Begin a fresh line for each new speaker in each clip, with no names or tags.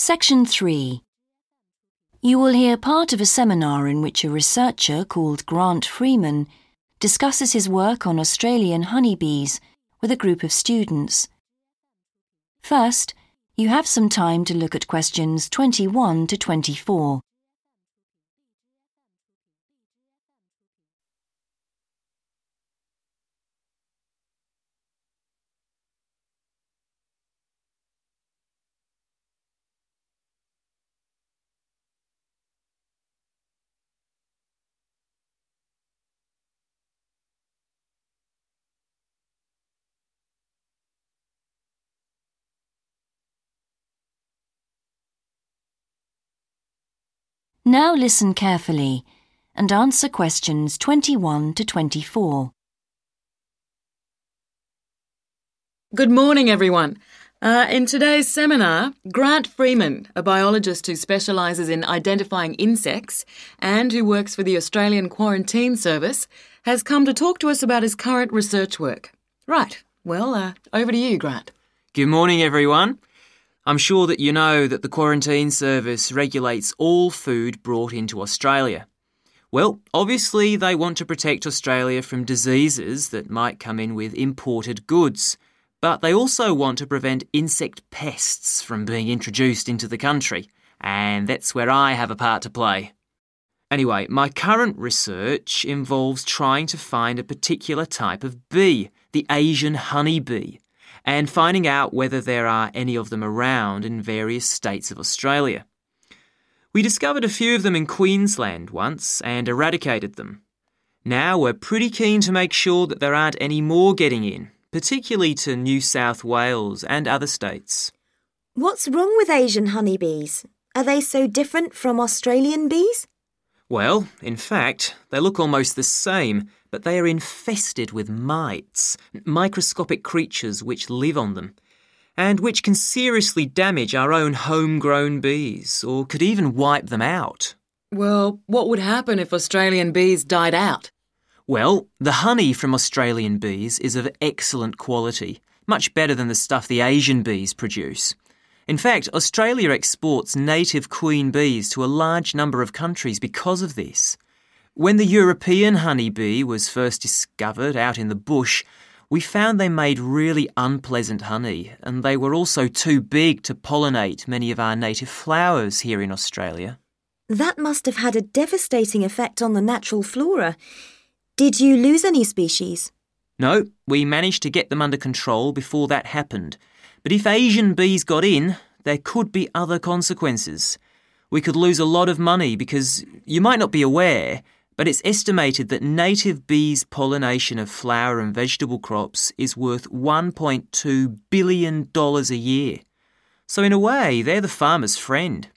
Section 3. You will hear part of a seminar in which a researcher called Grant Freeman discusses his work on Australian honeybees with a group of students. First, you have some time to look at questions 21 to 24. Now listen carefully and answer questions 21 to 24.
Good morning, everyone. Uh, in today's seminar, Grant Freeman, a biologist who specialises in identifying insects and who works for the Australian Quarantine Service, has come to talk to us about his current research work. Right, well, uh, over to you, Grant.
Good morning, everyone. I'm sure that you know that the Quarantine Service regulates all food brought into Australia. Well, obviously, they want to protect Australia from diseases that might come in with imported goods, but they also want to prevent insect pests from being introduced into the country, and that's where I have a part to play. Anyway, my current research involves trying to find a particular type of bee, the Asian honeybee and finding out whether there are any of them around in various states of Australia. We discovered a few of them in Queensland once and eradicated them. Now we're pretty keen to make sure that there aren't any more getting in, particularly to New South Wales and other states.
What's wrong with Asian honeybees? Are they so different from Australian bees?
Well, in fact, they look almost the same, but they are infested with mites, microscopic creatures which live on them, and which can seriously damage our own homegrown bees, or could even wipe them out.
Well, what would happen if Australian bees died out?
Well, the honey from Australian bees is of excellent quality, much better than the stuff the Asian bees produce. In fact, Australia exports native queen bees to a large number of countries because of this. When the European honeybee was first discovered out in the bush, we found they made really unpleasant honey, and they were also too big to pollinate many of our native flowers here in Australia.
That must have had a devastating effect on the natural flora. Did you lose any species?
No, we managed to get them under control before that happened. But if Asian bees got in, there could be other consequences. We could lose a lot of money because you might not be aware, but it's estimated that native bees' pollination of flower and vegetable crops is worth $1.2 billion a year. So, in a way, they're the farmer's friend.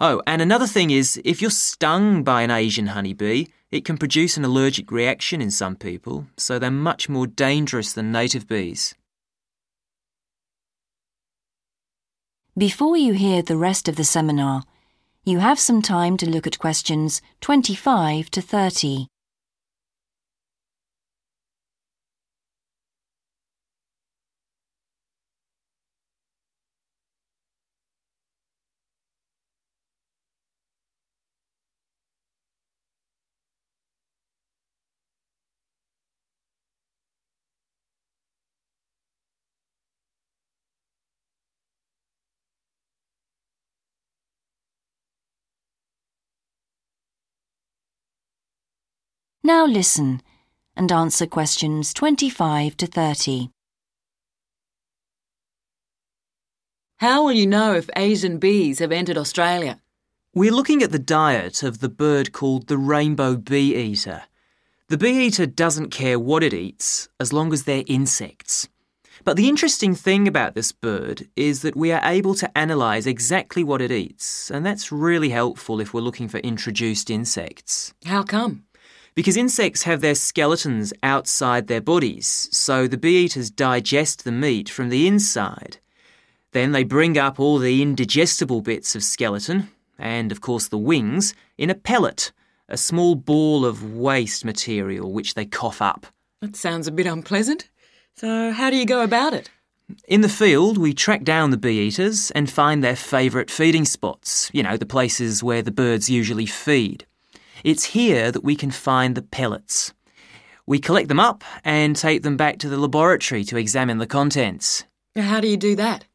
Oh, and another thing is if you're stung by an Asian honeybee, it can produce an allergic reaction in some people, so they're much more dangerous than native bees.
Before you hear the rest of the seminar, you have some time to look at questions 25 to 30. Now listen and answer questions 25 to 30.
How will you know if Asian bees have entered Australia?
We're looking at the diet of the bird called the rainbow bee eater. The bee eater doesn't care what it eats as long as they're insects. But the interesting thing about this bird is that we are able to analyse exactly what it eats, and that's really helpful if we're looking for introduced insects.
How come?
Because insects have their skeletons outside their bodies, so the bee eaters digest the meat from the inside. Then they bring up all the indigestible bits of skeleton, and of course the wings, in a pellet, a small ball of waste material which they cough up.
That sounds a bit unpleasant. So, how do you go about it?
In the field, we track down the bee eaters and find their favourite feeding spots, you know, the places where the birds usually feed. It's here that we can find the pellets. We collect them up and take them back to the laboratory to examine the contents.
How do you do that?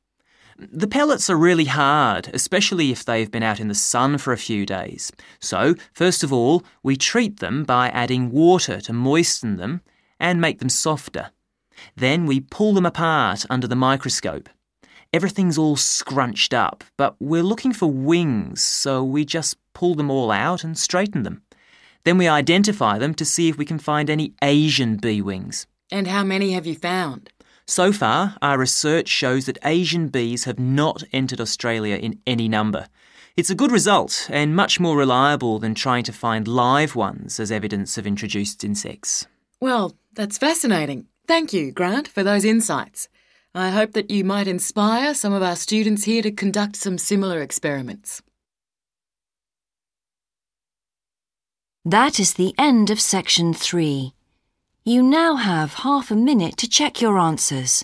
The pellets are really hard, especially if they've been out in the sun for a few days. So, first of all, we treat them by adding water to moisten them and make them softer. Then we pull them apart under the microscope. Everything's all scrunched up, but we're looking for wings, so we just pull them all out and straighten them. Then we identify them to see if we can find any Asian bee wings.
And how many have you found?
So far, our research shows that Asian bees have not entered Australia in any number. It's a good result and much more reliable than trying to find live ones as evidence of introduced insects.
Well, that's fascinating. Thank you, Grant, for those insights. I hope that you might inspire some of our students here to conduct some similar experiments.
That is the end of section three. You now have half a minute to check your answers.